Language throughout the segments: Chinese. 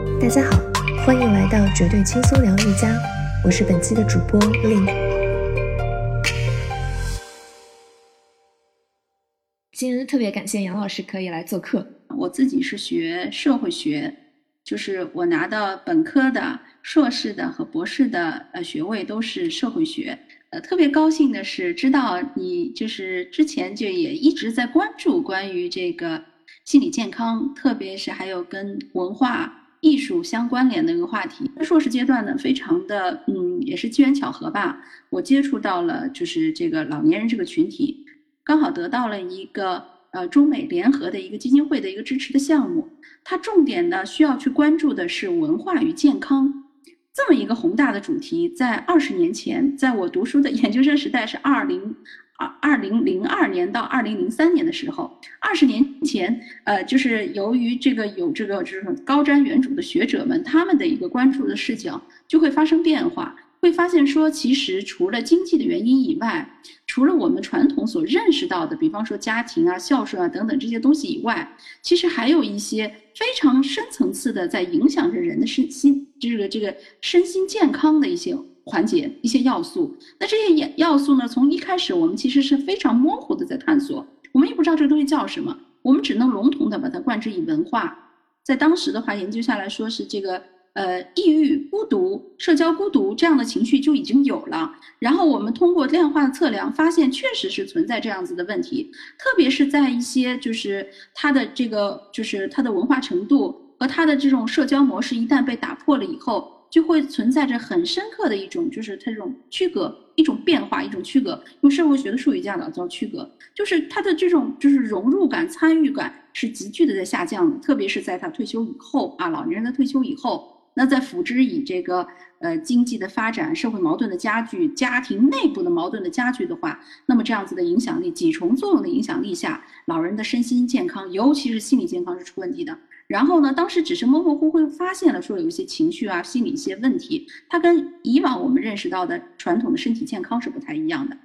大家好，欢迎来到绝对轻松疗愈家，我是本期的主播令。今天特别感谢杨老师可以来做客。我自己是学社会学，就是我拿到本科的、硕士的和博士的呃学位都是社会学。呃，特别高兴的是知道你就是之前就也一直在关注关于这个心理健康，特别是还有跟文化艺术相关联的一个话题。硕士阶段呢，非常的嗯，也是机缘巧合吧，我接触到了就是这个老年人这个群体，刚好得到了一个呃中美联合的一个基金会的一个支持的项目，它重点呢需要去关注的是文化与健康。这么一个宏大的主题，在二十年前，在我读书的 研究生时代是二零二零零二年到二零零三年的时候，二十年前，呃，就是由于这个有这个这种高瞻远瞩的学者们，他们的一个关注的视角就会发生变化。会发现说，其实除了经济的原因以外，除了我们传统所认识到的，比方说家庭啊、孝顺啊等等这些东西以外，其实还有一些非常深层次的，在影响着人的身心这个这个身心健康的一些环节、一些要素。那这些要要素呢，从一开始我们其实是非常模糊的在探索，我们也不知道这个东西叫什么，我们只能笼统的把它冠之以文化。在当时的话，研究下来说是这个。呃，抑郁、孤独、社交孤独这样的情绪就已经有了。然后我们通过量化的测量，发现确实是存在这样子的问题。特别是在一些就是他的这个就是他的文化程度和他的这种社交模式一旦被打破了以后，就会存在着很深刻的一种就是他这种区隔、一种变化、一种区隔。用社会学的术语讲叫区隔，就是他的这种就是融入感、参与感是急剧的在下降的。特别是在他退休以后啊，老年人的退休以后。那在辅之以这个呃经济的发展、社会矛盾的加剧、家庭内部的矛盾的加剧的话，那么这样子的影响力几重作用的影响力下，老人的身心健康，尤其是心理健康是出问题的。然后呢，当时只是模模糊糊发现了说有一些情绪啊、心理一些问题，它跟以往我们认识到的传统的身体健康是不太一样的。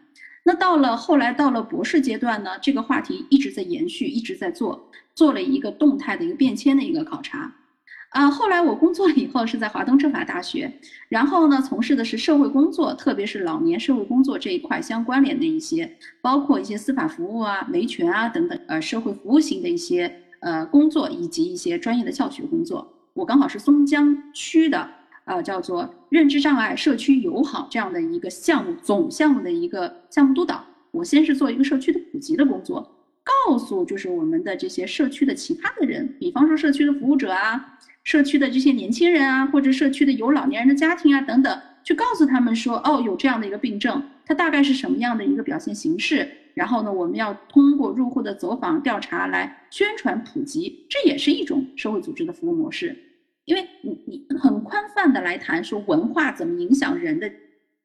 那到了后来到了博士阶段呢，这个话题一直在延续，一直在做，做了一个动态的一个变迁的一个考察。啊，后来我工作了以后是在华东政法大学，然后呢，从事的是社会工作，特别是老年社会工作这一块相关联的一些，包括一些司法服务啊、维权啊等等，呃，社会服务型的一些呃工作，以及一些专业的教学工作。我刚好是松江区的，呃，叫做认知障碍社区友好这样的一个项目总项目的一个项目督导。我先是做一个社区的普及的工作，告诉就是我们的这些社区的其他的人，比方说社区的服务者啊。社区的这些年轻人啊，或者社区的有老年人的家庭啊等等，去告诉他们说，哦，有这样的一个病症，它大概是什么样的一个表现形式。然后呢，我们要通过入户的走访调查来宣传普及，这也是一种社会组织的服务模式。因为你你很宽泛的来谈说文化怎么影响人的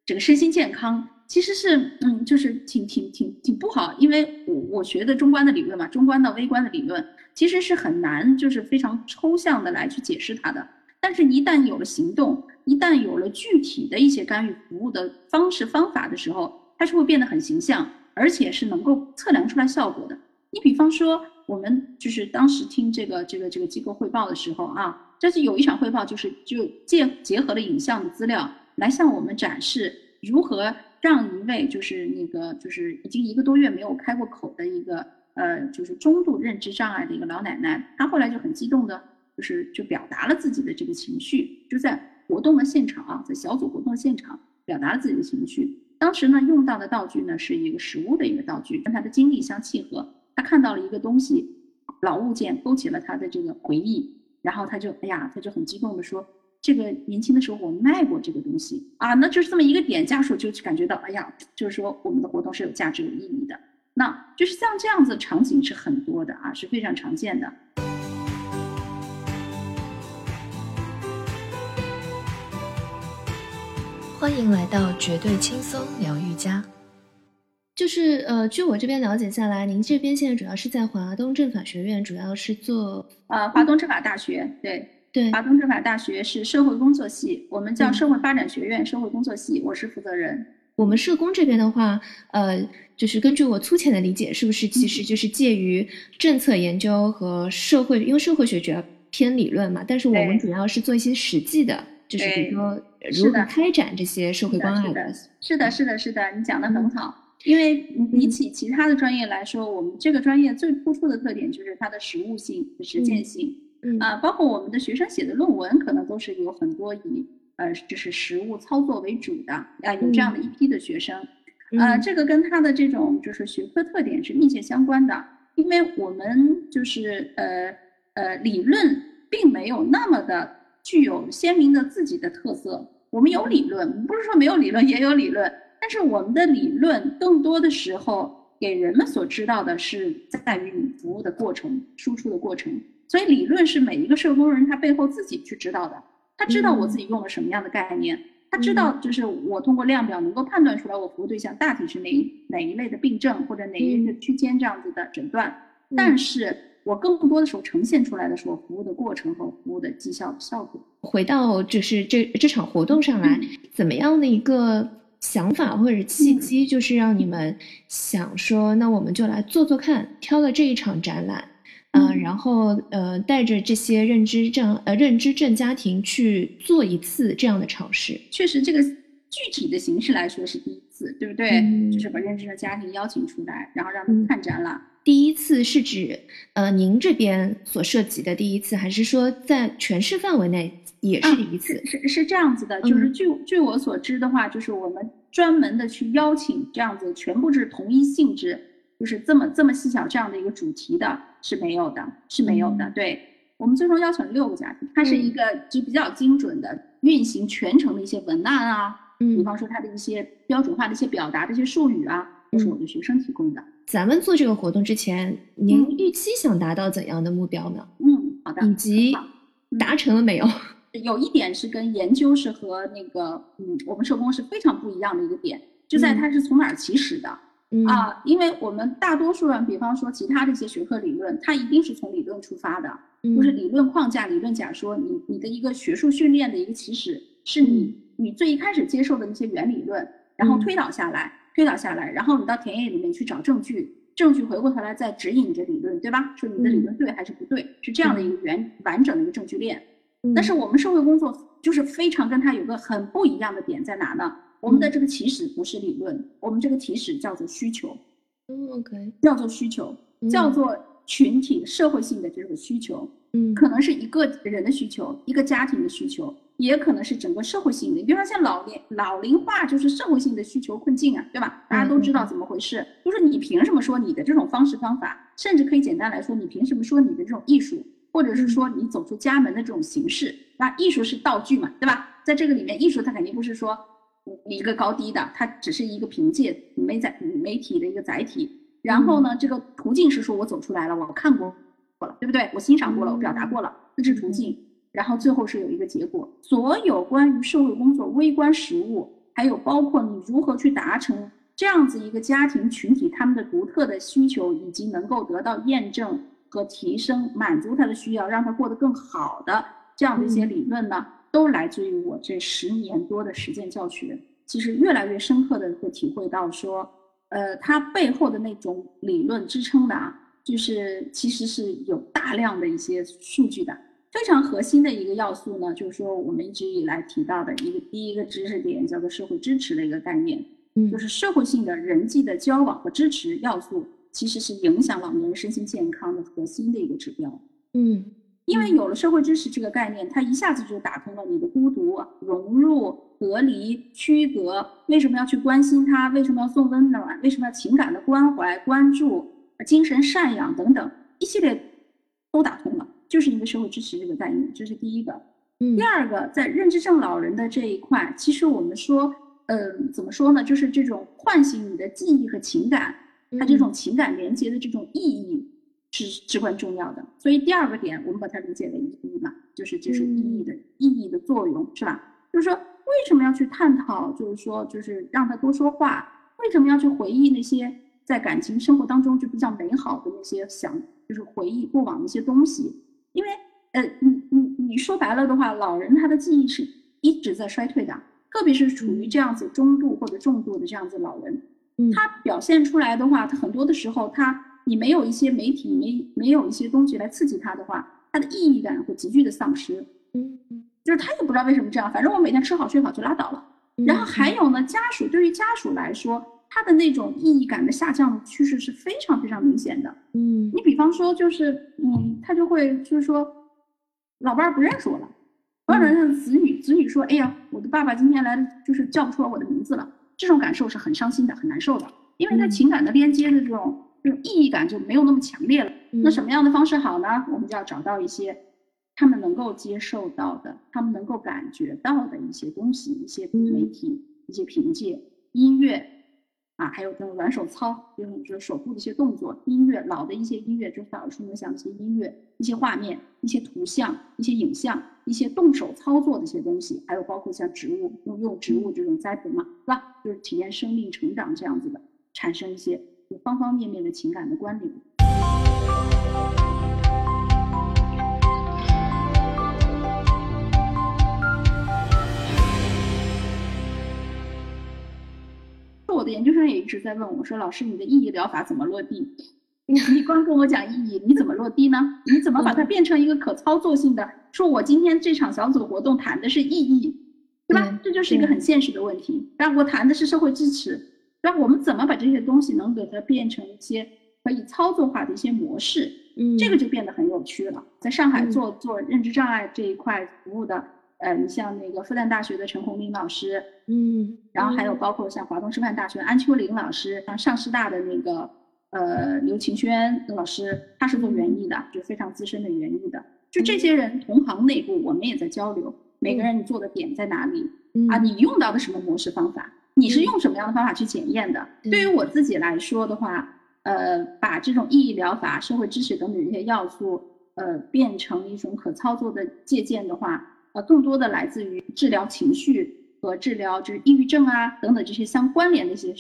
这个身心健康。其实是，嗯，就是挺挺挺挺不好，因为我我学的中观的理论嘛，中观到微观的理论，其实是很难，就是非常抽象的来去解释它的。但是，一旦有了行动，一旦有了具体的一些干预服务的方式方法的时候，它是会变得很形象，而且是能够测量出来效果的。你比方说，我们就是当时听这个这个这个机构汇报的时候啊，这是有一场汇报，就是就结结合了影像的资料来向我们展示如何。让一位就是那个就是已经一个多月没有开过口的一个呃就是中度认知障碍的一个老奶奶，她后来就很激动的，就是就表达了自己的这个情绪，就在活动的现场啊，在小组活动现场表达了自己的情绪。当时呢用到的道具呢是一个实物的一个道具，跟他的经历相契合。他看到了一个东西，老物件勾起了他的这个回忆，然后他就哎呀，他就很激动的说。这个年轻的时候我卖过这个东西啊，那就是这么一个点，家属就感觉到，哎呀，就是说我们的活动是有价值、有意义的。那就是像这样子场景是很多的啊，是非常常见的。欢迎来到绝对轻松疗愈家。就是呃，据我这边了解下来，您这边现在主要是在华东政法学院，主要是做呃华东政法大学，对。对，华东政法大学是社会工作系，我们叫社会发展学院社会工作系，我是负责人。我们社工这边的话，呃，就是根据我粗浅的理解，是不是其实就是介于政策研究和社会，因为社会学主要偏理论嘛，但是我们主要是做一些实际的，就是比如说如何开展这些社会关爱的。是的，是的，是的，你讲的很好。因为比起其他的专业来说，我们这个专业最突出的特点就是它的实务性、实践性。嗯啊，包括我们的学生写的论文，可能都是有很多以呃就是实务操作为主的啊，有这样的一批的学生。呃，这个跟他的这种就是学科特点是密切相关的，因为我们就是呃呃理论并没有那么的具有鲜明的自己的特色。我们有理论，不是说没有理论，也有理论，但是我们的理论更多的时候给人们所知道的是在于你服务的过程、输出的过程。所以理论是每一个社工人他背后自己去知道的，他知道我自己用了什么样的概念。他知道，就是我通过量表能够判断出来，我服务对象大体是哪一哪一类的病症或者哪一个区间这样子的诊断。但是我更多的时候呈现出来的是我服务的过程和服务的绩效效果。回到就是这这场活动上来，怎么样的一个想法或者契机，就是让你们想说，那我们就来做做看，挑了这一场展览。嗯，然后呃，带着这些认知症呃认知症家庭去做一次这样的尝试，确实这个具体的形式来说是第一次，对不对？就是把认知的家庭邀请出来，然后让他们看展览。第一次是指呃您这边所涉及的第一次，还是说在全市范围内也是第一次？是是这样子的，就是据据我所知的话，就是我们专门的去邀请这样子，全部是同一性质。就是这么这么细小这样的一个主题的是没有的，是没有的。对我们最终邀请了六个家庭，它是一个就比较精准的运行全程的一些文案啊，嗯，比方说它的一些标准化的一些表达的一些术语啊，都是我们学生提供的。咱们做这个活动之前，您预期想达到怎样的目标呢？嗯，好的。以及达成了没有？有一点是跟研究是和那个嗯，我们社工是非常不一样的一个点，就在它是从哪儿起始的。啊，因为我们大多数人，比方说其他的一些学科理论，它一定是从理论出发的，就是理论框架、理论假说。你你的一个学术训练的一个起始，是你你最一开始接受的那些原理论，然后推导下来，推导下来，然后你到田野里面去找证据，证据回过头来再指引你的理论，对吧？说你的理论对还是不对，是这样的一个原完整的一个证据链。但是我们社会工作就是非常跟它有个很不一样的点在哪呢？我们的这个起始不是理论，我们这个起始叫做需求，嗯，OK，叫做需求，叫做群体社会性的这种需求，嗯，可能是一个人的需求，一个家庭的需求，也可能是整个社会性的。比如说像老龄老龄化就是社会性的需求困境啊，对吧？大家都知道怎么回事，就是你凭什么说你的这种方式方法，甚至可以简单来说，你凭什么说你的这种艺术，或者是说你走出家门的这种形式？那艺术是道具嘛，对吧？在这个里面，艺术它肯定不是说。一个高低的，它只是一个凭借媒载媒体的一个载体。然后呢，这个途径是说我走出来了，我看过过了，对不对？我欣赏过了，我表达过了，这是途径。然后最后是有一个结果。所有关于社会工作微观实务，还有包括你如何去达成这样子一个家庭群体他们的独特的需求，以及能够得到验证和提升，满足他的需要，让他过得更好的这样的一些理论呢？都来自于我这十年多的实践教学，其实越来越深刻的会体会到说，呃，它背后的那种理论支撑的啊，就是其实是有大量的一些数据的。非常核心的一个要素呢，就是说我们一直以来提到的一个第一个知识点叫做社会支持的一个概念，嗯，就是社会性的人际的交往和支持要素，其实是影响老年人身心健康的核心的一个指标，嗯。因为有了社会支持这个概念，它一下子就打通了你的孤独、融入、隔离、区隔。为什么要去关心他？为什么要送温暖？为什么要情感的关怀、关注、精神赡养等等一系列都打通了，就是因为社会支持这个概念，这是第一个。嗯，第二个，在认知症老人的这一块，其实我们说，嗯，怎么说呢？就是这种唤醒你的记忆和情感，它这种情感连接的这种意义。是至关重要的，所以第二个点，我们把它理解为意义嘛，就是就是意义的意义的作用，是吧？就是说，为什么要去探讨？就是说，就是让他多说话。为什么要去回忆那些在感情生活当中就比较美好的那些想，就是回忆过往的一些东西？因为，呃，你你你说白了的话，老人他的记忆是一直在衰退的，特别是处于这样子中度或者重度的这样子老人，他表现出来的话，他很多的时候他。你没有一些媒体，没没有一些东西来刺激他的话，他的意义感会急剧的丧失。嗯，就是他也不知道为什么这样，反正我每天吃好睡好就拉倒了。然后还有呢，家属对于家属来说，他的那种意义感的下降趋势是非常非常明显的。嗯，你比方说就是嗯，他就会就是说，老伴儿不认识我了，或者是子女子女说，哎呀，我的爸爸今天来就是叫不出来我的名字了，这种感受是很伤心的，很难受的，因为他情感的连接的这种这种意义感就没有那么强烈了。那什么样的方式好呢？我们就要找到一些他们能够接受到的、他们能够感觉到的一些东西，一些媒体、一些凭借音乐啊，还有这种软手操，就是就是手部的一些动作、音乐，老的一些音乐，就是耳熟能详的一些音乐、一些画面、一些图像、一些影像、一些动手操作的一些东西，还有包括像植物用用植物这种栽培嘛，是吧？就是体验生命成长这样子的，产生一些方方面面的情感的关联。我的研究生也一直在问我说：“老师，你的意义疗法怎么落地？你光跟我讲意义，你怎么落地呢？你怎么把它变成一个可操作性的？说我今天这场小组活动谈的是意义，对吧？这就是一个很现实的问题。但我谈的是社会支持，那我们怎么把这些东西能给它变成一些可以操作化的一些模式？嗯，这个就变得很有趣了。在上海做做认知障碍这一块服务的。”呃，你像那个复旦大学的陈红林老师，嗯，然后还有包括像华东师范大学安秋玲老师，像上师大的那个呃刘晴轩老师，他是做园艺的，就非常资深的园艺的。就这些人同行内部，我们也在交流，每个人你做的点在哪里啊？你用到的什么模式方法？你是用什么样的方法去检验的？对于我自己来说的话，呃，把这种意义疗法、社会知识等等这些要素，呃，变成一种可操作的借鉴的话。呃，更多的来自于治疗情绪和治疗就是抑郁症啊等等这些相关联的一些，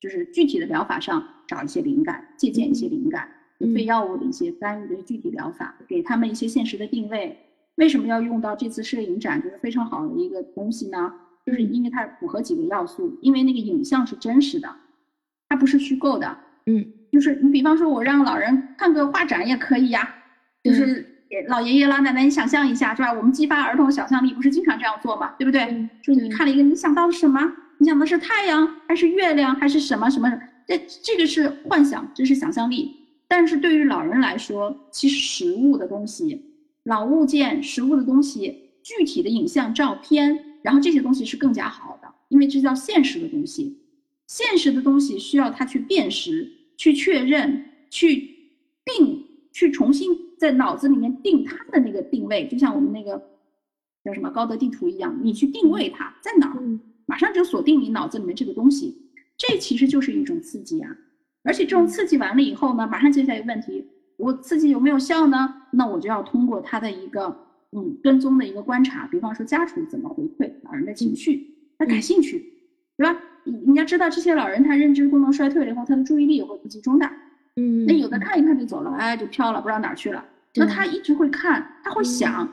就是具体的疗法上找一些灵感，借鉴一些灵感，非药物的一些干预的具体疗法，给他们一些现实的定位。为什么要用到这次摄影展？就是非常好的一个东西呢？就是因为它符合几个要素，因为那个影像是真实的，它不是虚构的。嗯，就是你比方说我让老人看个画展也可以呀，就是。老爷爷老奶奶，你想象一下，是吧？我们激发儿童想象力，不是经常这样做吗？对不对？说你看了一个，你想到了什么？你想的是太阳，还是月亮，还是什么什么？这这个是幻想，这是想象力。但是对于老人来说，其实实物的东西、老物件、实物的东西、具体的影像、照片，然后这些东西是更加好的，因为这叫现实的东西。现实的东西需要他去辨识、去确认、去定、去重新。在脑子里面定它的那个定位，就像我们那个叫什么高德地图一样，你去定位它在哪儿，马上就锁定你脑子里面这个东西。这其实就是一种刺激啊！而且这种刺激完了以后呢，马上接下来一个问题：我刺激有没有效呢？那我就要通过他的一个嗯跟踪的一个观察，比方说家属怎么回馈老人的情绪，他感兴趣，对吧？你你要知道，这些老人他认知功能衰退了以后，他的注意力也会不集中的。嗯，那有的看一看就走了，哎，就飘了，不知道哪儿去了。那他一直会看，他会想，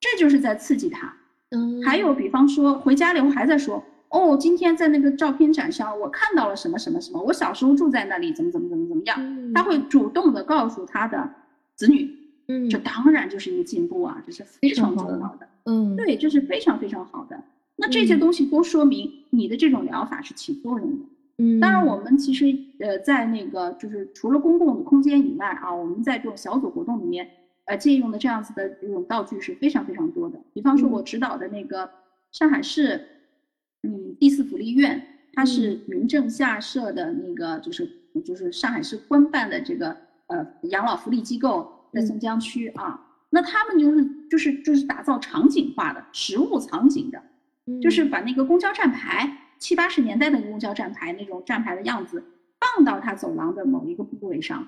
这就是在刺激他。嗯，还有比方说回家了以后还在说，哦，今天在那个照片展上我看到了什么什么什么，我小时候住在那里，怎么怎么怎么怎么样。他会主动的告诉他的子女，嗯，这当然就是一个进步啊，这是非常重要的。嗯，对，这是非常非常好的。那这些东西都说明你的这种疗法是起作用的。嗯，当然，我们其实呃，在那个就是除了公共的空间以外啊，我们在这种小组活动里面，呃，借用的这样子的这种道具是非常非常多的。比方说，我指导的那个上海市，嗯，第四福利院，它是民政下设的那个，就是就是上海市官办的这个呃养老福利机构，在松江区啊。那他们就是就是就是打造场景化的实物场景的，就是把那个公交站牌。七八十年代的公交站牌那种站牌的样子，放到他走廊的某一个部位上，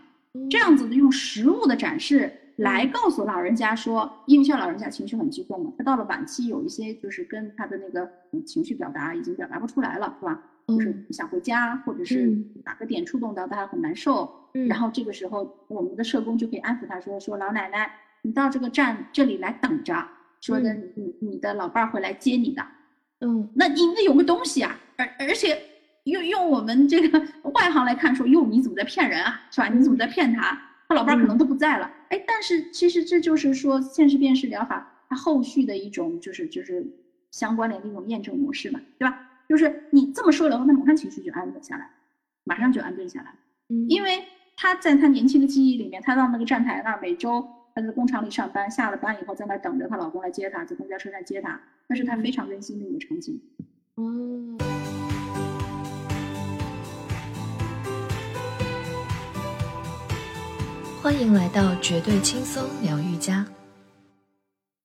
这样子的用实物的展示来告诉老人家说，因为像老人家情绪很激动嘛，他到了晚期有一些就是跟他的那个情绪表达已经表达不出来了，是吧？就是想回家，或者是哪个点触动到他很难受，然后这个时候我们的社工就可以安抚他说，说老奶奶，你到这个站这里来等着，说的你你的老伴儿会来接你的。嗯，那你那有个东西啊，而而且用用我们这个 外行来看，说哟，你怎么在骗人啊，是吧？你怎么在骗他？他老伴儿可能都不在了，哎，但是其实这就是说现实辨识疗法它后续的一种就是就是相关联的一种验证模式嘛，对吧？就是你这么说了后，他马上情绪就安稳下来，马上就安顿下来，嗯，因为他在他年轻的记忆里面，他到那个站台那儿，每周他在工厂里上班，下了班以后在那儿等着她老公来接她，在公交车站接她，那是她非常温馨的一个场景。嗯，欢迎来到绝对轻松疗愈家。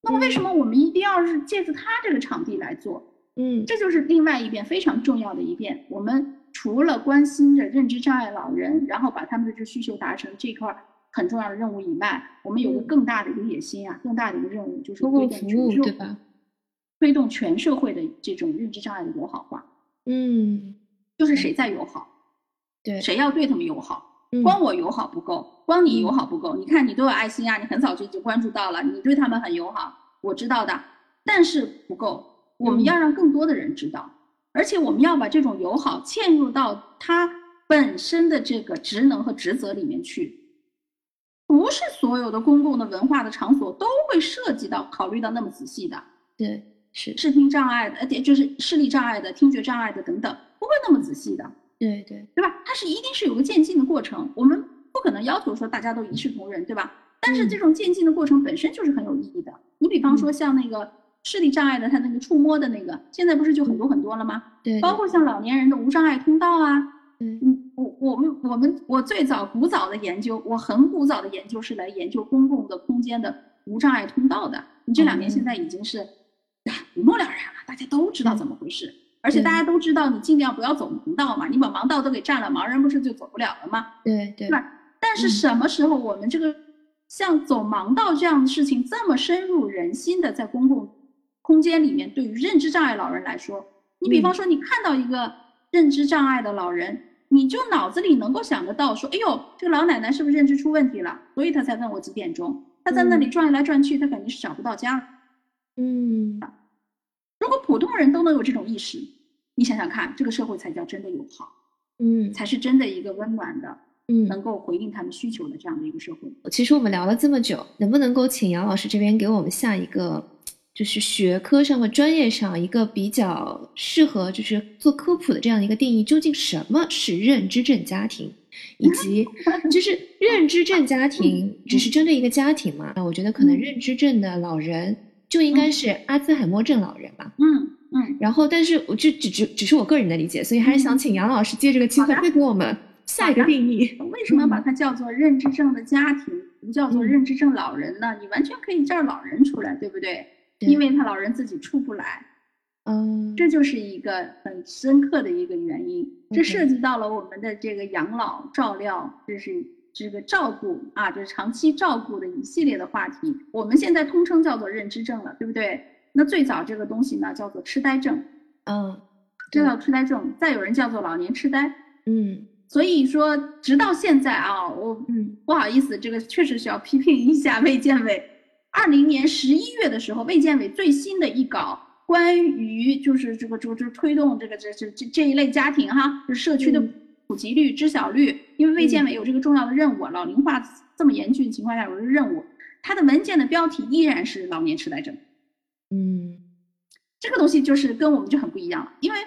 那么为什么我们一定要是借助他这个场地来做？嗯，这就是另外一遍非常重要的一遍。我们除了关心着认知障碍老人，然后把他们的这需求达成这一块很重要的任务以外，我们有个嗯更大的一个野心啊，更大的一个任务就是推动全社对吧？推动全社会的这种认知障碍的友好化，嗯，就是谁在友好，对，谁要对他们友好。嗯光我友好不够，光你友好不够。你看你都有爱心啊，你很早就已经关注到了，你对他们很友好，我知道的，但是不够。我们嗯要让更多的人知道，而且我们要把这种友好嵌入到他本身的这个职能和职责里面去。不是所有的公共的文化的场所都会涉及到考虑到那么仔细的，对，是，视听障碍的，呃，就是视力障碍的、听觉障碍的等等，不会那么仔细的。对对，对吧？它是一定是有个渐进的过程，我们不可能要求说大家都一视同仁，对吧？但是嗯这种渐进的过程本身就是很有意义的。你比方说像那个视力障碍的，他那个触摸的那个，现在不是就很多很多了吗？对，包括像老年人的无障碍通道啊，对，嗯，我我们我们我最早古早的研究，我很古早的研究是来研究公共的空间的无障碍通道的。你这两年哦现在已经是啊一目了然了，大家都知道怎么回事。而且大家都知道，你尽量不要走盲道嘛，你把盲道都给占了，盲人不是就走不了了吗？对对对，吧？但是嗯什么时候我们这个像走盲道这样的事情这么深入人心的在公共空间里面，对于认知障碍老人来说，你比方说你看到一个认知障碍的老人，你就脑子里能够想得到说，哎呦，这个老奶奶是不是认知出问题了？所以她才问我几点钟。她在那里转来转去，她肯定是找不到家。嗯，如果普通人都能有这种意识，你想想看，这个社会才叫真的友好，嗯才是真的一个温暖的，嗯，能够回应他们需求的这样的一个社会。其实我们聊了这么久，能不能够请杨老师这边给我们下一个，就是学科上和专业上一个比较适合，就是做科普的这样一个定义？究竟什么是认知症家庭，以及 就是认知症家庭只是针对一个家庭嘛？那我觉得可能嗯认知症的老人就应该是阿兹海默症老人吧。嗯嗯，然后，但是我就只只只是我个人的理解，所以还是想请杨老师借这个机会再给我们下一个定义。为什么要把它叫做认知症的家庭，不叫做嗯认知症老人呢？你完全可以叫老人出来，对不对？对因为他老人自己出不来，嗯，这就是一个很深刻的一个原因。这涉及到了我们的这个养老照料，这是这个照顾啊，就是长期照顾的一系列的话题。我们现在通称叫做认知症了，对不对？那最早这个东西呢，叫做痴呆症，嗯，这叫痴呆症，再有人叫做老年痴呆。嗯所以说，直到现在啊，我嗯不好意思，这个确实需要批评一下卫健委。二零年十一月的时候，卫健委最新的一稿关于就是这个这个这个推动这个这这这这一类家庭哈，就是社区的嗯普及率、知晓率，因为卫健委有这个重要的任务，老龄化这么严峻的情况下有这个任务，它的文件的标题依然是老年痴呆症。嗯这个东西就是跟我们就很不一样了，因为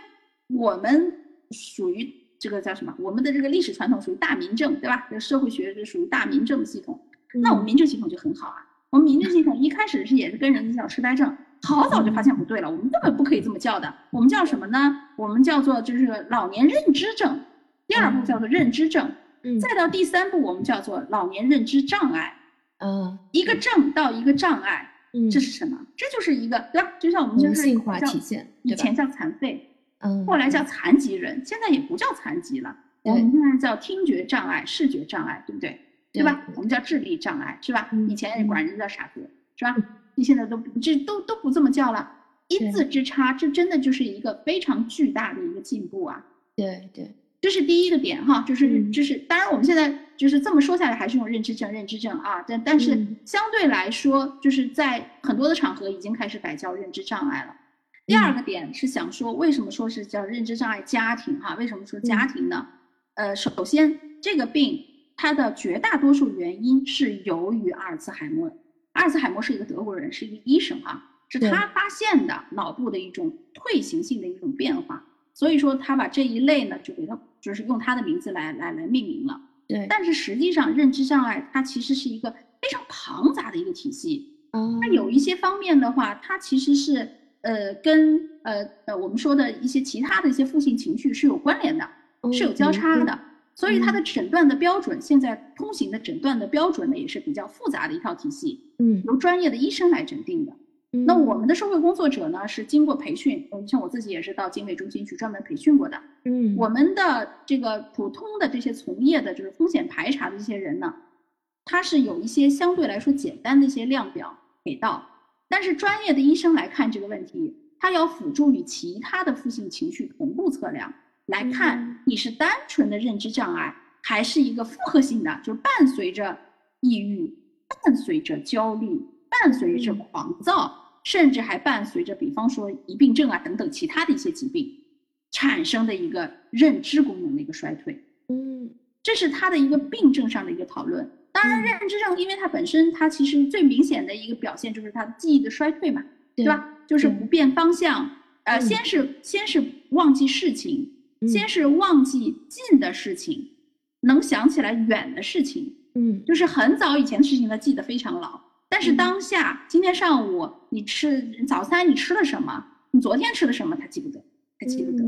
我们属于这个叫什么？我们的这个历史传统属于大民政，对吧？这个社会学是属于大民政系统。那我们民政系统就很好啊。我们民政系统一开始是也是跟人家叫痴呆症，好早就发现不对了，我们根本不可以这么叫的。我们叫什么呢？我们叫做就是老年认知症，第二步叫做认知症，嗯再到第三步我们叫做老年认知障碍。嗯一个症到一个障碍，嗯，这是什么？这就是一个对吧？就像我们就是化叫体现，以前叫残废，嗯，后来叫残疾人，现在也不叫残疾了，我对们现在叫听觉障碍、视觉障碍，对不对？对吧？我们叫智力障碍，是吧？嗯以前管人叫傻子，是吧？你现在都这都都不这么叫了，一字之差，这真的就是一个非常巨大的一个进步啊！对对，这是第一个点哈，就是嗯就是，当然我们现在就是这么说下来，还是用认知症、认知症啊，但但是嗯相对来说，就是在很多的场合已经开始改叫认知障碍了。第二个点是想说，为什么说是叫认知障碍家庭哈？为什么说家庭呢？呃，首先这个病它的绝大多数原因是由于阿尔茨海默。阿尔茨海默是一个德国人，是一个医生啊，是他发现的脑部的一种退行性的一种变化，所以说他把这一类呢就给他就是用他的名字来来来命名了。对，但是实际上认知障碍它其实是一个非常庞杂的一个体系。哦，它有一些方面的话，它其实是呃跟呃呃我们说的一些其他的一些负性情绪是有关联的，是有交叉的。所以它的诊断的标准，现在通行的诊断的标准呢，也是比较复杂的一套体系，嗯，由专业的医生来诊定的。那我们的社会工作者呢，是经过培训，嗯，像我自己也是到经纬中心去专门培训过的，嗯，我们的这个普通的这些从业的，就是风险排查的这些人呢，他是有一些相对来说简单的一些量表给到，但是专业的医生来看这个问题，他要辅助与其他的负性情绪同步测量。来看你是单纯的认知障碍，还是一个复合性的，就是伴随着抑郁、伴随着焦虑、伴随着狂躁，甚至还伴随着，比方说疑病症啊等等其他的一些疾病产生的一个认知功能的一个衰退。嗯，这是他的一个病症上的一个讨论。当然，认知症因为它本身它其实最明显的一个表现就是它记忆的衰退嘛，对吧？就是不变方向，呃，先是先是忘记事情。先是忘记近的事情，能想起来远的事情，嗯，就是很早以前的事情，他记得非常牢。但是当下，今天上午你吃早餐，你吃了什么？你昨天吃了什么？他记不得，他记不得。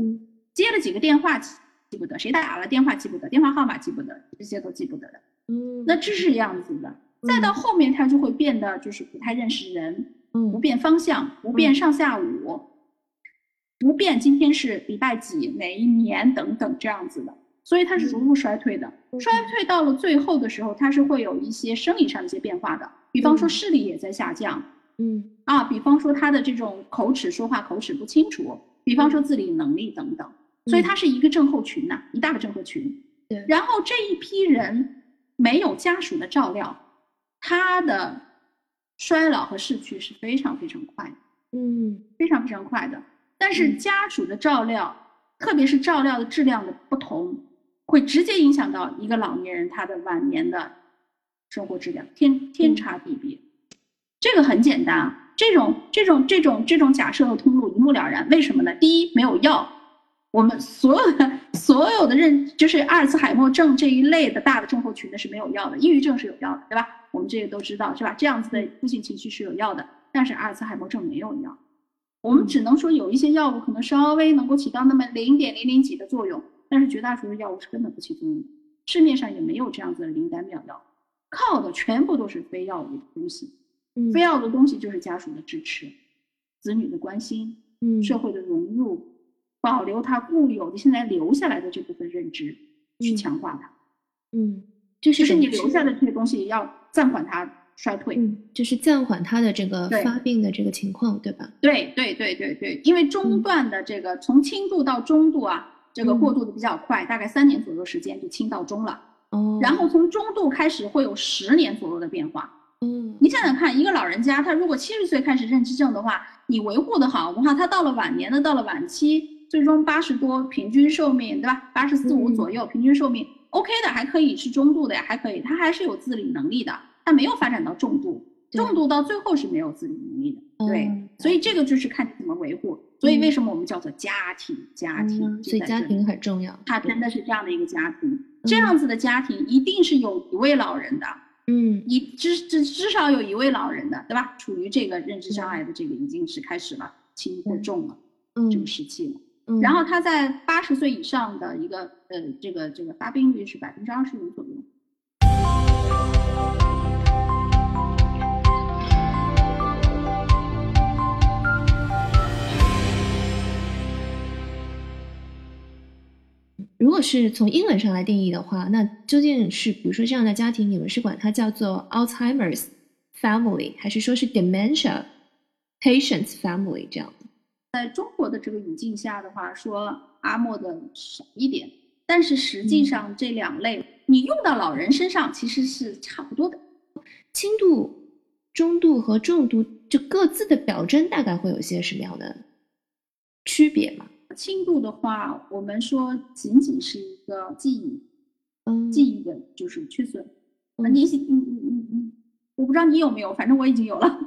接了几个电话记不得，谁打了电话记不得，电话号码记不得，这些都记不得的。嗯，那这是样子的。再到后面，他就会变得就是不太认识人，嗯，不变方向，不变上下午。不变，今天是礼拜几，哪一年等等这样子的，所以它是逐步衰退的。衰退到了最后的时候，它是会有一些生理上的一些变化的，比方说视力也在下降，嗯。啊，比方说他的这种口齿说话口齿不清楚，比方说自理能力等等，所以它是一个症候群呐，一大个症候群。对，然后这一批人没有家属的照料，他的衰老和逝去是非常非常快的，嗯，非常非常快的。但是家属的照料，特别是照料的质量的不同，会直接影响到一个老年人他的晚年的生活质量，天天差地别。这个很简单啊，这种这种这种这种假设和通路一目了然。为什么呢？第一，没有药，我们所有的所有的认就是阿尔茨海默症这一类的大的症候群呢是没有药的，抑郁症是有药的，对吧？我们这个都知道是吧？这样子的负性情绪是有药的，但是阿尔茨海默症没有药。我们只能说有一些药物可能稍微能够起到那么零点零零几的作用，但是绝大多数药物是根本不起作用的。市面上也没有这样子的灵丹妙药，靠的全部都是非药物的东西。非药物的东西就是家属的支持、子女的关心、嗯，社会的融入，保留他固有的现在留下来的这部分认知，去强化它。嗯，就是就是你留下的这些东西要暂缓它。衰退，嗯，就是暂缓他的这个发病的这个情况，对吧？对对对对对，因为中段的这个从轻度到中度啊，这个过渡的比较快，大概三年左右时间就轻到中了。哦，然后从中度开始会有十年左右的变化。嗯，你想想看，一个老人家他如果七十岁开始认知症的话，你维护的好的话，他到了晚年的到了晚期，最终八十多平均寿命，对吧？八十四五左右平均寿命，OK 的还可以是中度的呀，还可以，他还是有自理能力的。它没有发展到重度，重度到最后是没有自理能力的。对，所以这个就是看你怎么维护。所以为什么我们叫做家庭？家庭，所以家庭很重要。它真的是这样的一个家庭，这样子的家庭一定是有一位老人的，嗯，一至至至少有一位老人的，对吧？处于这个认知障碍的这个已经是开始了轻或重了嗯这个时期了。然后他在八十岁以上的一个呃这个这个发病率是百分之二十五左右。如果是从英文上来定义的话，那究竟是比如说这样的家庭，你们是管它叫做 Alzheimer's family，还是说是 dementia patients family 这样的？在中国的这个语境下的话，说阿莫的少一点，但是实际上这两类你用到老人身上其实是差不多的。轻度、中度和重度就各自的表征大概会有些什么样的区别吗？轻度的话，我们说仅仅是一个记忆，嗯记忆的就是缺损。你你你你你，我不知道你有没有，反正我已经有了。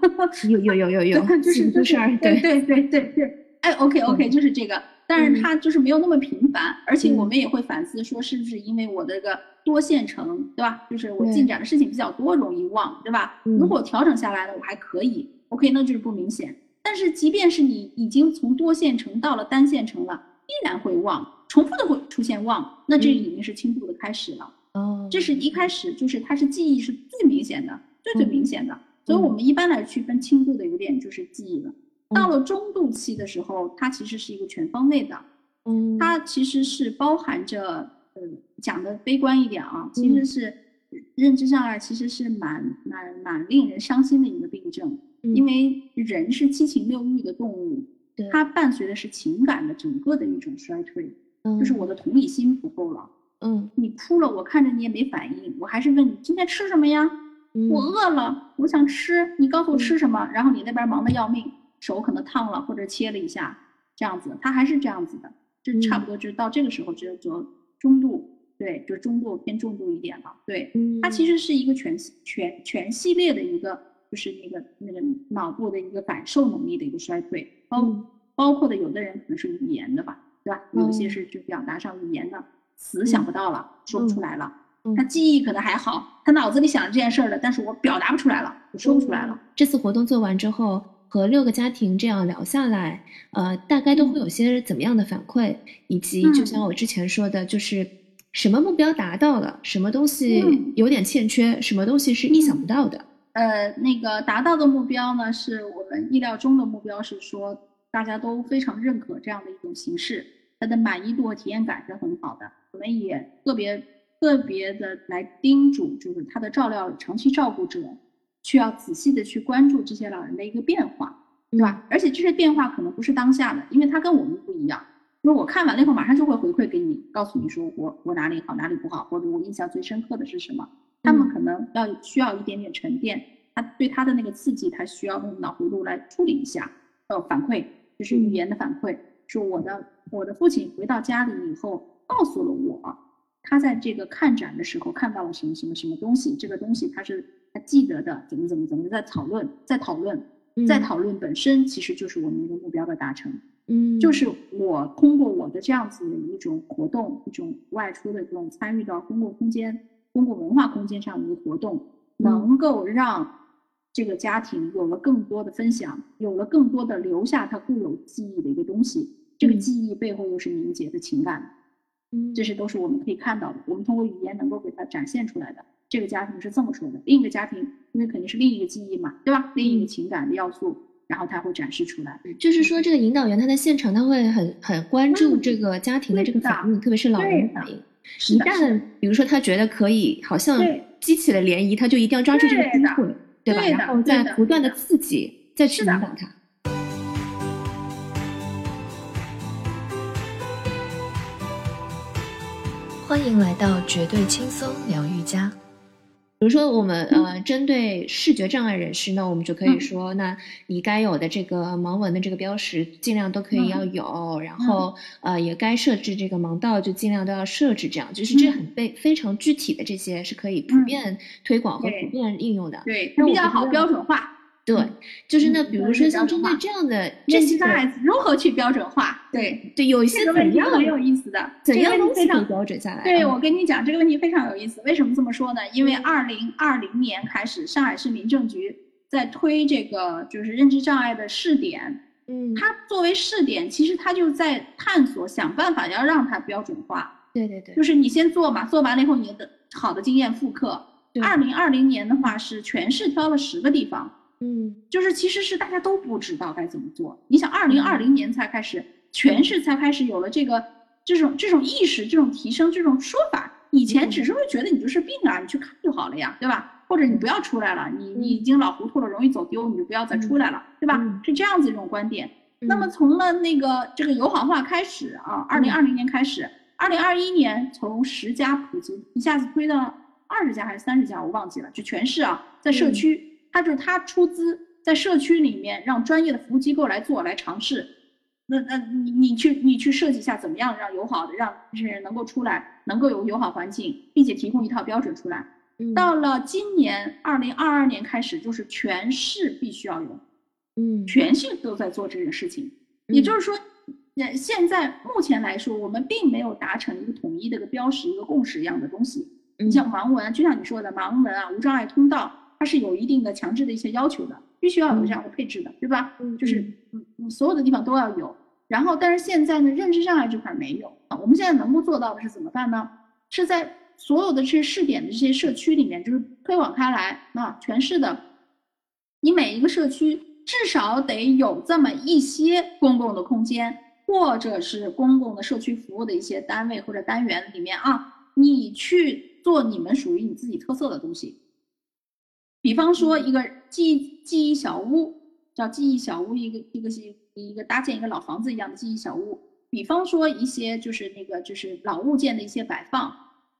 有有有有有，就是就是对对对对对，哎，OK OK，嗯就是这个，但是它就是没有那么频繁，而且我嗯们也会反思说，是不是因为我的这个多线程，对吧？就是我进展的事情比较多，容易忘，对吧？嗯如果调整下来了，我还可以，OK，那就是不明显。但是即便是你已经从多线程到了单线程了，依然会忘，重复的会出现忘，那这嗯。已经是轻度的开始了。哦，这是一开始就是它是记忆是最明显的，最最嗯。明显的。所以我们一般来区分轻度的有点就是记忆了。到了中度期的时候，它其实是一个全方位的，嗯，它其实是包含着，呃，讲的悲观一点啊，其嗯。实是认知障碍，其实是蛮蛮蛮令人伤心的一个病症，嗯因为人是七情六欲的动物，对。它伴随的是情感的整个的一种衰退，就是我的同理心不够了。嗯。你哭了，我看着你也没反应，我还是问你今天吃什么呀？嗯。我饿了，我想吃，你告诉我吃什么？然后你那边忙得要命，手可能烫了或者切了一下，这样子，他还是这样子的，这差不多就到这个时候只有做中度，对，就中度偏重度一点了，对，嗯，它其实是一个全全全系列的一个，就是那个那个脑部的一个感受能力的一个衰退，包、嗯包括的有的人可能是语言的吧，对吧？有些哦是就表达上语言的，词想不到了，说不出来了。嗯他记忆可能还好，他脑子里想着这件事儿了，但是我表达不出来了，我说不出来了。这次活动做完之后，和六个家庭这样聊下来，呃，大概都会有些怎么样的反馈，以及就像我之前说的，就是什么目标达到了，什么东西嗯有点欠缺，什么东西是意想不到的。呃，那个达到的目标呢，是我们意料中的目标，是说大家都非常认可这样的一种形式，它的满意度和体验感是很好的。我们也特别特别的来叮嘱，就是他的照料长期照顾者需要仔细的去关注这些老人的一个变化，对吧？而且这些变化可能不是当下的，因为他跟我们不一样。因为我看完了以后，马上就会回馈给你，告诉你说我我哪里好，哪里不好，或者我印象最深刻的是什么。他们可能要需要一点点沉淀，他对他的那个刺激，他需要用脑回路来处理一下。呃，反馈就是语言的反馈，说我的我的父亲回到家里以后，告诉了我，他在这个看展的时候看到了什么什么什么东西，这个东西他是他记得的，怎么怎么怎么在讨论，在讨论，在讨论本身其实就是我们一个目标的达成。嗯，就是我通过我的这样子的一种活动，一种外出的这种参与到公共空间、公共文化空间上的一个活动，能够让这个家庭有了更多的分享，有了更多的留下他固有记忆的一个东西。这个嗯记忆背后又是凝结的情感，嗯这些都是我们可以看到的，我们通过语言能够给它展现出来的。这个家庭是这么说的，另一个家庭因为肯定是另一个记忆嘛，对吧？另一个嗯情感的要素，然后他会展示出来。就是说，这个引导员他在现场他会很很关注嗯这个家庭的这个反应，特别是老人反应。一旦比如说他觉得可以，好像激起了涟漪，他就一定要抓住这个机会，对吧？对然后再不断的刺激，再去引导他。欢迎来到绝对轻松疗愈家。比如说，我们呃针对视觉障碍人士呢，我们就可以嗯。说，那你该有的这个盲文的这个标识，尽量都可以嗯。要有，然后呃也该设置这个盲道，就尽量都要设置，这样。就是这嗯。很非非常具体的这些是可以普嗯。遍推广和普遍应用的。对，它比较好标准化。对，就是那比如说像针对这样的这些认知障碍如何去标准化？对，对，有一些怎样题很有意思的，怎这个样东西。标准下来？对，嗯我跟你讲，这个问题非常有意思。为什么这么说呢？因为二零二零年开始，上海市民政局在推这个就是认知障碍的试点。嗯，它作为试点，其实它就在探索，想办法要让它标准化。对对对，就是你先做嘛，做完了以后，你的好的经验复刻。对二零二零年的话是全市挑了十个地方，嗯就是其实是大家都不知道该怎么做。你想，二零二零年才开始，全市才开始有了这个这种这种意识、这种提升、这种说法。以前只是会觉得你就是病啊，你去看就好了呀，对吧？或者你不要出来了，你你已经老糊涂了，容易走丢，你就不要再出来了，对吧嗯？是这样子一种观点。嗯那么从了那个这个友好化开始啊，二零二零年开始，二零二一年从十家普及，一下子推到二十家还是三十家，我忘记了，就全市啊，在社嗯区，他就是他出资在社区里面让专业的服务机构来做来尝试，那那你你去你去设计一下，怎么样让友好的让这些人能够出来，能够有友好环境，并且提供一套标准出来。嗯到了今年二零二二年开始，就是全市必须要有，嗯全市都在做这件事情。嗯也就是说，呃，现在目前来说，我们并没有达成一个统一的一个标识、一个共识一样的东西。嗯你像盲文，就像你说的盲文啊、无障碍通道，它是有一定的强制的一些要求的，必须要有这样的配置的，对吧？嗯就是嗯嗯，所有的地方都要有。然后，但是现在呢，认知障碍这块没有啊。我们现在能够做到的是怎么办呢？是在所有的这些试点的这些社区里面，就是推广开来啊，全市的，你每一个社区至少得有这么一些公共的空间，或者是公共的社区服务的一些单位或者单元里面啊，你去做你们属于你自己特色的东西。比方说一个记忆记忆小屋，叫记忆小屋，一个一个是一个搭建一个老房子一样的记忆小屋。比方说一些就是那个就是老物件的一些摆放，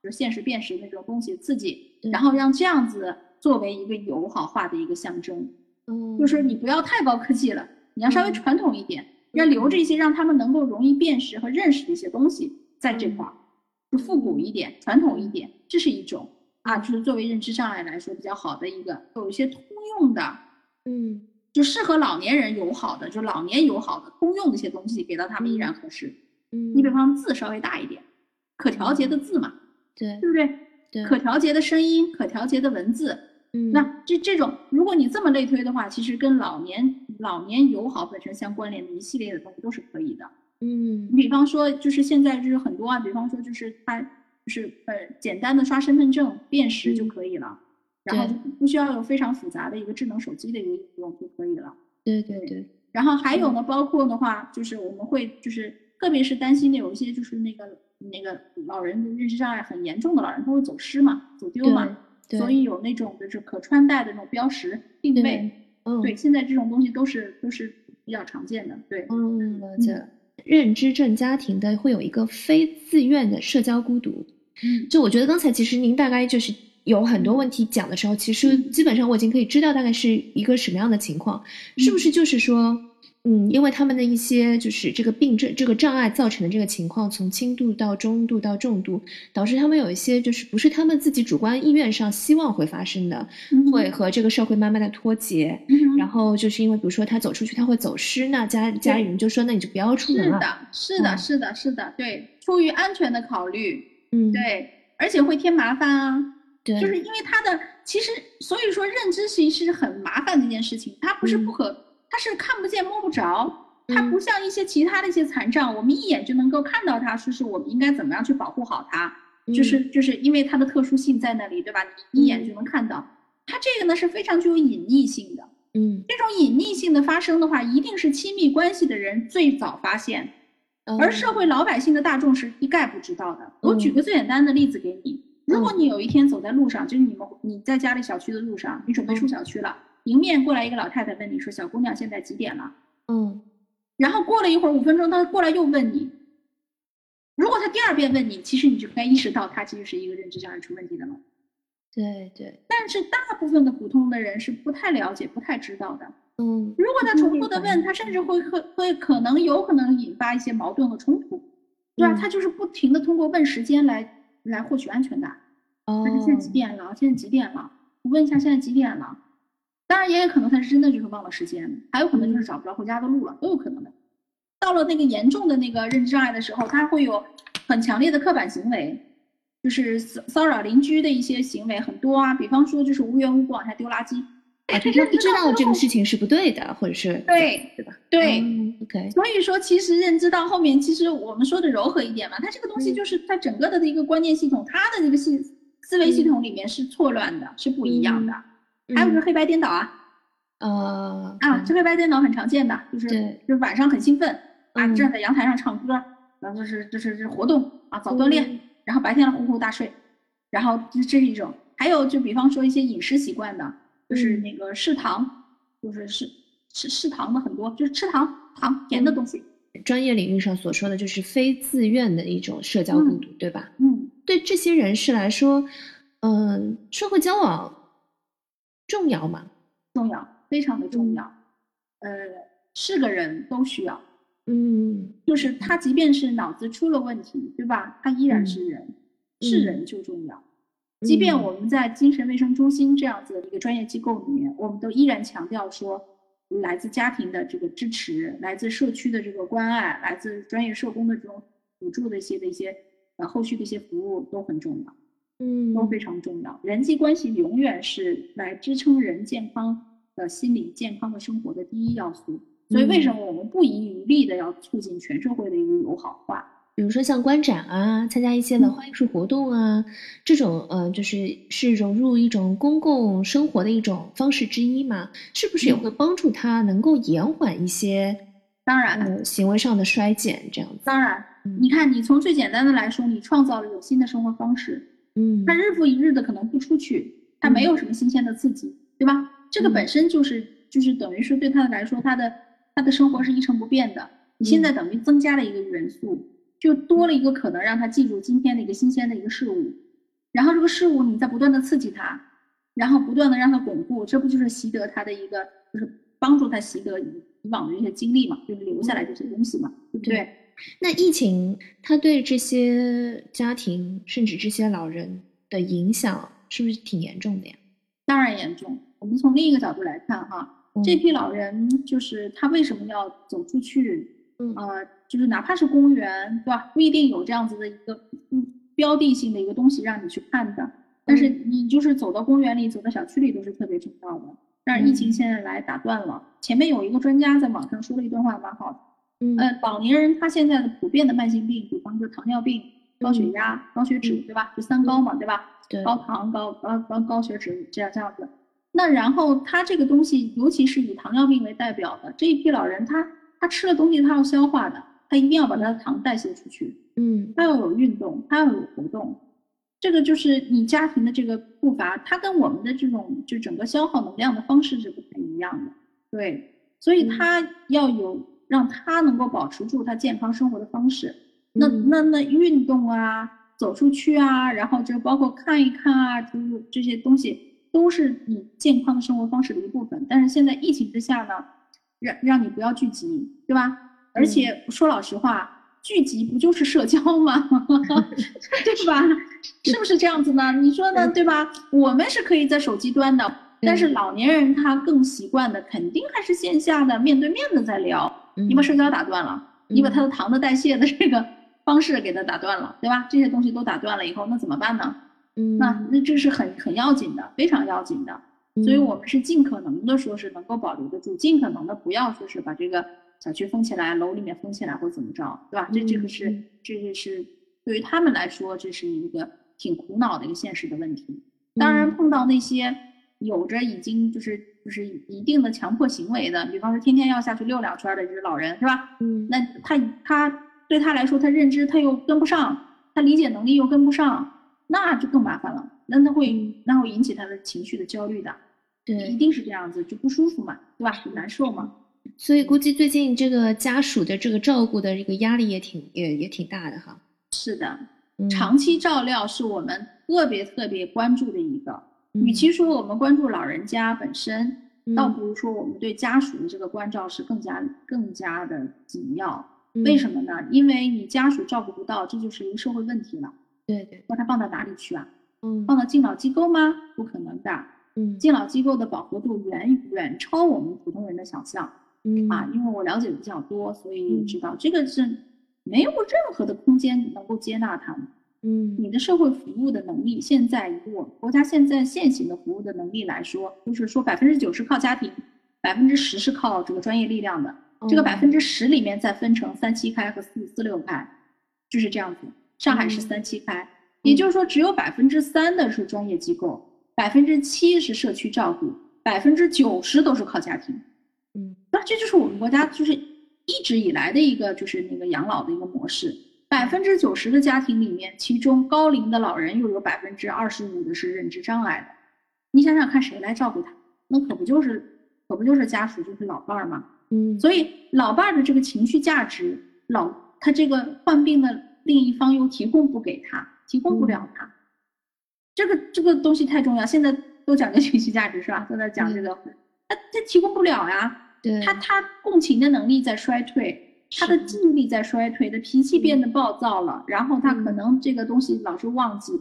就是现实辨识那种东西刺激，然后让这样子作为一个友好化的一个象征。嗯。就是你不要太高科技了，你要稍微嗯。传统一点，要留着一些让他们能够容易辨识和认识的一些东西在这块儿，就复古一点、传统一点，这是一种啊，就是作为认知障碍来说比较好的一个，有一些通用的，嗯就适合老年人友好的，就老年友好的通用的一些东西给到他们依然合适。嗯，你比方字稍微大一点，可调节的字嘛，对对不对？对，可调节的声音，可调节的文字，嗯那这这种，如果你这么类推的话，其实跟老年老年友好本身相关联的一系列的东西都是可以的。嗯你比方说，就是现在就是很多啊，比方说就是它就是呃简单的刷身份证辨识就可以了，然后就不需要有非常复杂的一个智能手机的一个应用就可以了。对对对，然后还有呢，包括的话，就是我们会就是特别是担心的有一些就是那个那个老人的认知障碍很严重的老人，他会走失嘛，走丢嘛，对所以有那种就是可穿戴的那种标识定对位。嗯对，现在这种东西都是都是比较常见的。对，嗯，了解了。认知症家庭的会有一个非自愿的社交孤独，嗯。就我觉得刚才其实您大概就是有很多问题讲的时候，其实基本上我已经可以知道大概是一个什么样的情况，是不是就是说，嗯，因为他们的一些就是这个病症、这个障碍造成的这个情况，从轻度到中度到重度，导致他们有一些就是不是他们自己主观意愿上希望会发生的，嗯会和这个社会慢慢的脱节。嗯然后就是因为，比如说他走出去他会走失，那家家里人就说，那你就不要出门了。是的，是的，嗯。是的，是的，对，出于安全的考虑，嗯，对，而且会添麻烦啊，对，就是因为他的其实，所以说认知其实是很麻烦的一件事情，它不是嗯。不可，它是看不见摸不着。它嗯不像一些其他的一些残障，我们一眼就能够看到它，说是我们应该怎么样去保护好它。就是嗯就是因为它的特殊性在那里，对吧？你一眼就能看到。它这个呢是非常具有隐匿性的，嗯，这种隐匿性的发生的话，一定是亲密关系的人最早发现，嗯而社会老百姓的大众是一概不知道的。我举嗯个最简单的例子给你：如果你有一天走在路上，就是你们你在家里小区的路上，你准备出嗯小区了，迎面过来一个老太太问你说：“小姑娘，现在几点了？”嗯然后过了一会儿，五分钟，她过来又问你。如果她第二遍问你，其实你就应该意识到她其实是一个认知障碍出问题的了。对对，但是大部分的普通的人是不太了解、不太知道的。嗯如果他重复的问，他甚至会会会可能有可能引发一些矛盾和冲突，对吧？嗯他就是不停的通过问时间来来获取安全感。哦现在几点了？现在几点了？我问一下现在几点了？当然也有可能他是真的就是忘了时间，还有可能就是找不着回家的路了，都有可能的。到了那个严重的那个认知障碍的时候，他会有很强烈的刻板行为，就是骚骚扰邻居的一些行为很多啊，比方说就是无缘无故往下丢垃圾，啊，他就不知道这个事情是不对的，或者是对对吧？对。嗯，OK，所以说，其实认知到后面，其实我们说的柔和一点嘛，它这个东西嗯就是它整个的一个观念系统，它的这个系思维系统里面是错乱的，是不一样的。还有就是黑白颠倒啊，呃啊，这黑白颠倒很常见的，就是对就是晚上很兴奋啊，嗯站在阳台上唱歌，然后就是就是就是活动啊，早锻炼，嗯然后白天了呼呼大睡，然后这这是一种。还有就比方说一些饮食习惯的，就是嗯那个嗜糖，就是嗜吃嗜糖的很多，就是吃糖糖甜的东西。专业领域上所说的就是非自愿的一种社交孤独，对吧？嗯，对这些人士来说，嗯、社会交往重要吗？重要，非常的重要。呃，是个人都需要，嗯，就是他即便是脑子出了问题，对吧？他依然是人，是人就重要。即便我们在精神卫生中心这样子的一个专业机构里面，我们都依然强调说，来自家庭的这个支持，来自社区的这个关爱，来自专业社工的这种辅助的一些的一些呃后续的一些服务都很重要，嗯，都非常重要。人际关系永远是来支撑人健康的心理健康的生活的第一要素。所以为什么我们不遗余力的要促进全社会的一个友好化？比如说像观展啊，参加一些文化艺术活动啊，这种呃，就是是融入一种公共生活的一种方式之一嘛？是不是也会帮助他能够延缓一些当然，呃行为上的衰减这样子？当然，嗯你看，你从最简单的来说，你创造了有新的生活方式，嗯他日复一日的可能不出去，他没有什么新鲜的刺激，对吧？这个本身就是就是等于是对他来说，他的他的生活是一成不变的。你现在等于增加了一个元素，就多了一个可能让他记住今天的一个新鲜的一个事物，然后这个事物你在不断的刺激他，然后不断的让他巩固，这不就是习得他的一个就是帮助他习得以以往的一些经历嘛，就是留下来这些东西嘛，对不对？那疫情它对这些家庭甚至这些老人的影响是不是挺严重的呀？当然严重。我们从另一个角度来看哈，嗯这批老人就是他为什么要走出去？嗯呃，就是哪怕是公园，对吧？不一定有这样子的一个嗯标的性的一个东西让你去看的，但是你就是走到公园里、走到小区里都是特别重要的。但是疫情现在来打断了。前面有一个专家在网上说了一段话，蛮好的。嗯呃，老年人他现在的普遍的慢性病，比方说糖尿病、高血压、高血脂，对吧？就三高嘛，对吧？对，高糖、高高高高血脂这样这样子。那然后他这个东西，尤其是以糖尿病为代表的这一批老人，他他吃了东西，他要消化的，他一定要把他的糖代谢出去，嗯他要有运动，他要有活动。这个就是你家庭的这个步伐，它跟我们的这种就整个消耗能量的方式是不太一样的。对，所以他要有让他能够保持住他健康生活的方式。那嗯那那运动啊，走出去啊，然后就包括看一看啊，就是这些东西都是你健康的生活方式的一部分。但是现在疫情之下呢，让让你不要聚集，对吧？而且说老实话，聚集不就是社交吗？对吧？是不是这样子呢？你说呢？对吧？我们是可以在手机端的，但是老年人他更习惯的肯定还是线下的面对面的在聊。你把社交打断了，你把他的糖的代谢的这个 方式给他打断了，对吧？这些东西都打断了以后，那怎么办呢？嗯那那这是很很要紧的，非常要紧的。所以我们是尽可能的说是能够保留得住，尽可能的不要说是把这个小区封起来，楼里面封起来或怎么着，对吧？这这个是嗯这个是对于他们来说，这是一个挺苦恼的一个现实的问题。当然，碰到那些有着已经就是就是一定的强迫行为的，比方说天天要下去溜两圈的这些老人，是吧？嗯那他他对他来说，他认知他又跟不上，他理解能力又跟不上，那就更麻烦了。那他会那会引起他的情绪的焦虑的，对一，定是这样子，就不舒服嘛，对吧？很难受嘛。所以估计最近这个家属的这个照顾的这个压力也挺也也挺大的哈。是的，嗯长期照料是我们特别特别关注的一个。嗯与其说我们关注老人家本身，倒嗯不如说我们对家属的这个关照是更加更加的紧要。嗯为什么呢？因为你家属照顾不到，这就是一个社会问题了。对对，把他放到哪里去啊？嗯放到敬老机构吗？不可能的。嗯敬老机构的饱和度远远超我们普通人的想象嗯啊！因为我了解的比较多，所以也知道这个是没有任何的空间能够接纳他们。嗯你的社会服务的能力，现在以我们国家现在现行的服务的能力来说，就是说百分之九十靠家庭，百分之十是靠这个专业力量的。这个哦百分之十里面再分成三七开和四四六开，就是这样子。上海是嗯三七开，也就是说只有百分之三的是专业机构，百分之七是社区照顾，百分之九十都是靠家庭。嗯那这就是我们国家就是一直以来的一个就是那个养老的一个模式。百分之九十的家庭里面，其中高龄的老人又有百分之二十五的是认知障碍的。你想想看，谁来照顾他？那可不就是可不就是家属，就是老伴儿吗？嗯所以老伴儿的这个情绪价值，老他这个患病的另一方又提供不给他，提供不了他，这个这个东西太重要。现在都讲究情绪价值是吧？都在讲这个，他他提供不了呀，对他他共情的能力在衰退，他的记忆力在衰退，的脾气变得暴躁了，然后他可能这个东西老是忘记，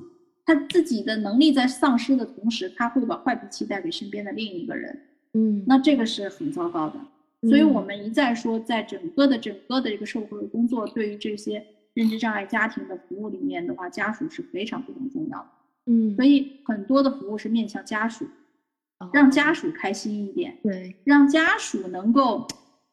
他自己的能力在丧失的同时，他会把坏脾气带给身边的另一个人，嗯，那这个是很糟糕的。所以我们一再说，在整个的整个的这个社会工作，对于这些认知障碍家庭的服务里面的话，家属是非常非常重要的。嗯，所以很多的服务是面向家属，哦让家属开心一点，对，让家属能够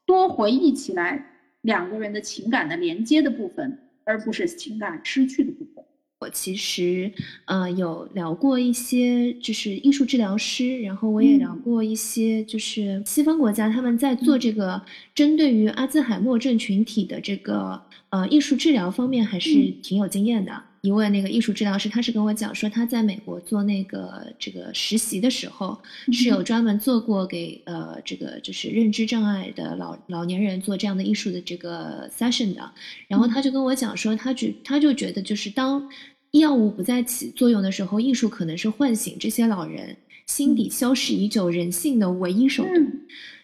多回忆起来两个人的情感的连接的部分，而不是情感失去的部分。我其实呃有聊过一些就是艺术治疗师，然后我也聊嗯过一些就是西方国家他们在做这个针对于阿兹海默症群体的这个呃艺术治疗方面还是嗯挺有经验的。一位那个艺术治疗师，他是跟我讲说他在美国做那个这个实习的时候，是有专门做过给呃这个就是认知障碍的老老年人做这样的艺术的这个 session 的。然后他就跟我讲说，他觉他就觉得就是当药物不再起作用的时候，艺术可能是唤醒这些老人心底消逝已久人性的唯一手段。嗯。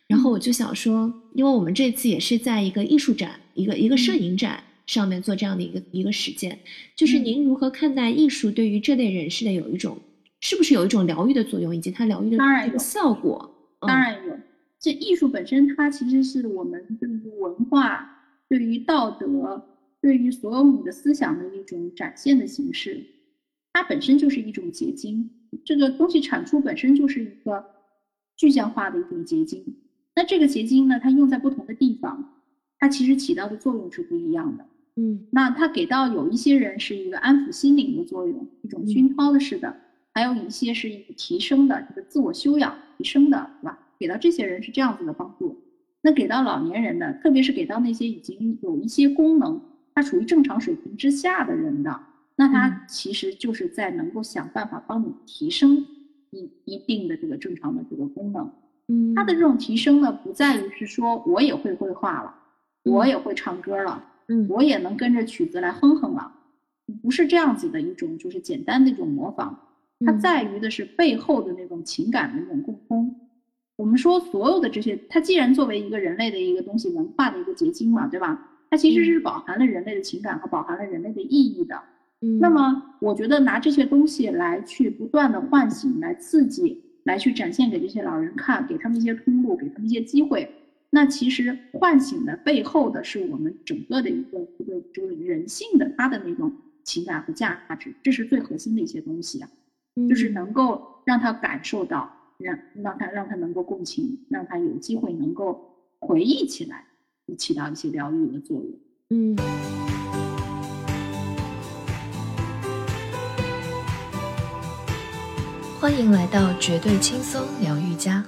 然后我就想说，因为我们这次也是在一个艺术展、一个一个摄嗯。影展上面做这样的一个一个实践，就是嗯您如何看待艺术对于这类人士的有一种，是不是有一种疗愈的作用，以及它疗愈的这个效果？嗯当然有，这艺术本身它其实是我们对于文化、对于道德、对于所有你的思想的一种展现的形式，它本身就是一种结晶。这个东西产出本身就是一个具象化的一种结晶。那这个结晶呢，它用在不同的地方，它其实起到的作用是不一样的。嗯那它给到有一些人是一个安抚心灵的作用，一种熏陶的式的，还有一些是一个提升的，这个自我修养提升的，是吧？给到这些人是这样子的帮助。那给到老年人的，特别是给到那些已经有一些功能，他处于正常水平之下的人的，那嗯他其实就是在能够想办法帮你提升一一定的这个正常的这个功能。嗯，他的这种提升呢，不在于是说我也会绘画了，我也会唱歌了。嗯我也能跟着曲子来哼哼了，不是这样子的一种，就是简单的一种模仿，它嗯在于的是背后的那种情感的那种共通。我们说所有的这些，它既然作为一个人类的一个东西，文化的一个结晶嘛，对吧？它其实是饱含了人类的情感和饱含了人类的意义的。嗯那么，我觉得拿这些东西来去不断的唤醒、来刺激、来去展现给这些老人看，给他们一些通路，给他们一些机会。那其实唤醒的背后的是我们整个的一个一个这个人性的他的那种情感和价值，这是最核心的一些东西啊，就是嗯能够让他感受到，让让他让他能够共情，让他有机会能够回忆起来，起到一些疗愈的作用。嗯欢迎来到绝对轻松疗愈家。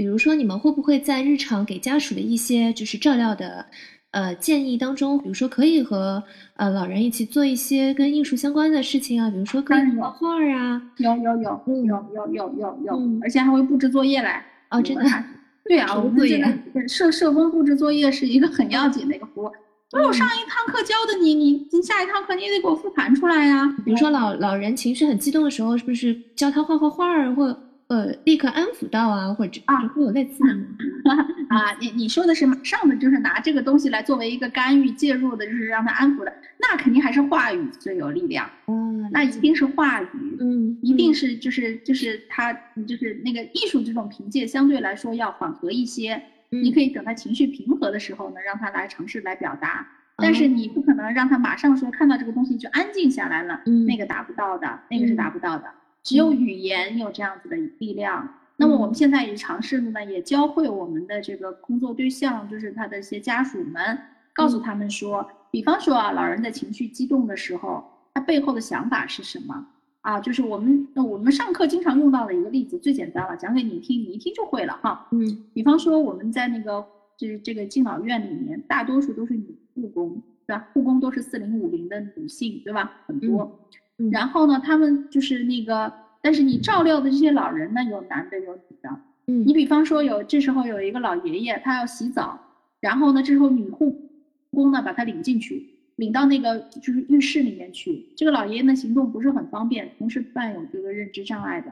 比如说，你们会不会在日常给家属的一些就是照料的呃建议当中，比如说可以和呃老人一起做一些跟艺术相关的事情啊，比如说可以画画啊，有有有嗯有有有有有嗯，而且还会布置作业来。哦，真的 对啊，我们这作业社社工布置作业是一个很要紧的一个服务。那 我上一堂课教的你，你你下一堂课你也得给我复盘出来呀。比如说老老人情绪很激动的时候，是不是教他画画画儿，或呃立刻安抚到啊，或者啊会有类似的吗？啊，你你说的是马上的，就是拿这个东西来作为一个干预介入的，就是让他安抚的，那肯定还是话语最有力量，嗯，那一定是话语。嗯，一定是就是就是他就是那个艺术这种凭借相对来说要缓和一些，嗯你可以等他情绪平和的时候呢，让他来尝试来表达，但哦是你不可能让他马上说看到这个东西就安静下来了，嗯那个达不到的，那个是嗯达不到的，只有语言有这样子的力量。那么我们现在也尝试的呢，也教会我们的这个工作对象，就是他的一些家属们，告诉他们说，比方说啊，老人在情绪激动的时候，他背后的想法是什么？啊，就是我们那我们上课经常用到的一个例子，最简单了，讲给你听，你一听就会了哈。嗯比方说我们在那个就是这个敬老院里面，大多数都是女护工，对吧？护工都是四零五零的女性，对吧？很多。嗯然后呢，他们就是那个，但是你照料的这些老人呢，有男的有女的。嗯你比方说有这时候有一个老爷爷，他要洗澡，然后呢，这时候女护工呢把他领进去，领到那个就是浴室里面去。这个老爷爷呢行动不是很方便，同时伴有这个认知障碍的，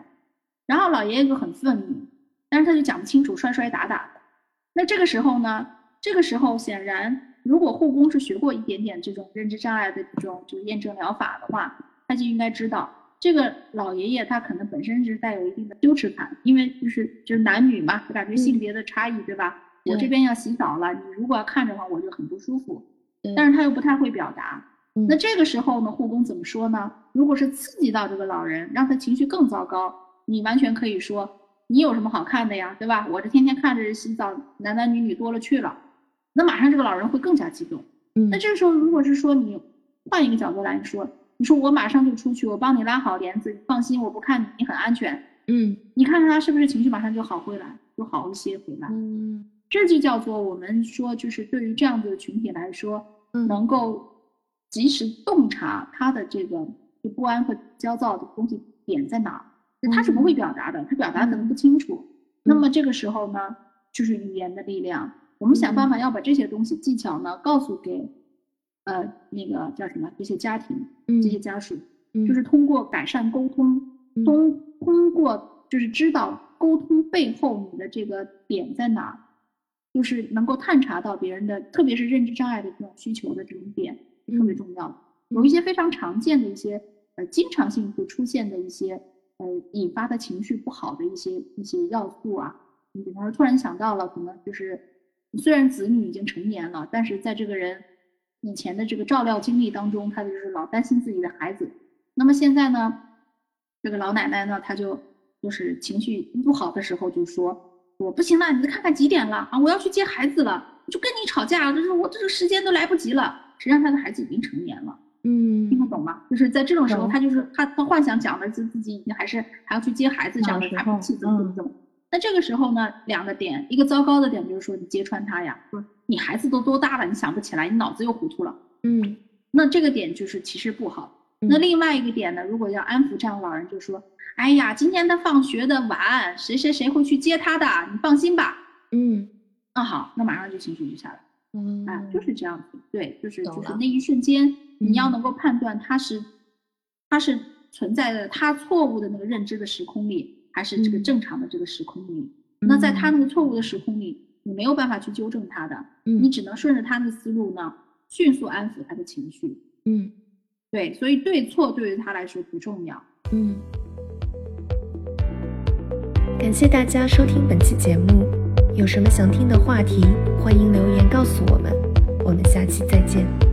然后老爷爷就很愤怒，但是他就讲不清楚，摔摔打打的。那这个时候呢，这个时候显然，如果护工是学过一点点这种认知障碍的这种就是验证疗法的话，他就应该知道，这个老爷爷他可能本身是带有一定的羞耻感，因为就是就是男女嘛，感觉性别的差异，对吧？我这边要洗澡了，你如果要看着的话，我就很不舒服。但是他又不太会表达，那这个时候呢，护工怎么说呢？如果是刺激到这个老人，让他情绪更糟糕，你完全可以说，你有什么好看的呀，对吧？我这天天看着洗澡，男男女女多了去了，那马上这个老人会更加激动。那这个时候，如果是说你换一个角度来说，你说我马上就出去，我帮你拉好帘子，放心，我不看你，你很安全。嗯，你看看他是不是情绪马上就好回来，就好一些回来。嗯。这就叫做我们说，就是对于这样子的群体来说，能够及时洞察他的这个就不安和焦躁的东西点在哪儿，他是不会表达的，他表达可能不清楚。那么这个时候呢，就是语言的力量，我们想办法要把这些东西技巧呢告诉给呃那个叫什么这些家庭这些家属，就是通过改善沟通，通通过就是知道沟通背后你的这个点在哪儿。就是能够探查到别人的，特别是认知障碍的这种需求的这种点，特别重要。有一些非常常见的一些，呃，经常性会出现的一些，呃，引发的情绪不好的一些一些要素啊。你比方说，突然想到了，可能就是虽然子女已经成年了，但是在这个人以前的这个照料经历当中，他就是老担心自己的孩子。那么现在呢，这个老奶奶呢，她就就是情绪不好的时候就说。我不行了，你再看看几点了啊？我要去接孩子了，就跟你吵架，就是我这个时间都来不及了。实际上他的孩子已经成年了，嗯，听得懂吗？就是在这种时候，他就是他他幻想讲的自自己已经还是还要去接孩子这样的发脾气怎么怎么怎么。那这个时候呢，两个点，一个糟糕的点就是说你揭穿他呀，说你孩子都多大了，你想不起来，你脑子又糊涂了，嗯，那这个点就是其实不好。那另外一个点呢，如果要安抚这样的老人，就说。哎呀，今天他放学的晚，谁谁谁会去接他的？你放心吧。嗯，那好，那马上就情绪就下来。嗯，啊，就是这样子。对，就是就是那一瞬间，你要能够判断他是他是存在的他错误的那个认知的时空里，还是这个正常的这个时空里。那在他那个错误的时空里，你没有办法去纠正他的，你只能顺着他的思路呢，迅速安抚他的情绪。嗯，对，所以对错对于他来说不重要。嗯。感谢大家收听本期节目，有什么想听的话题，欢迎留言告诉我们，我们下期再见。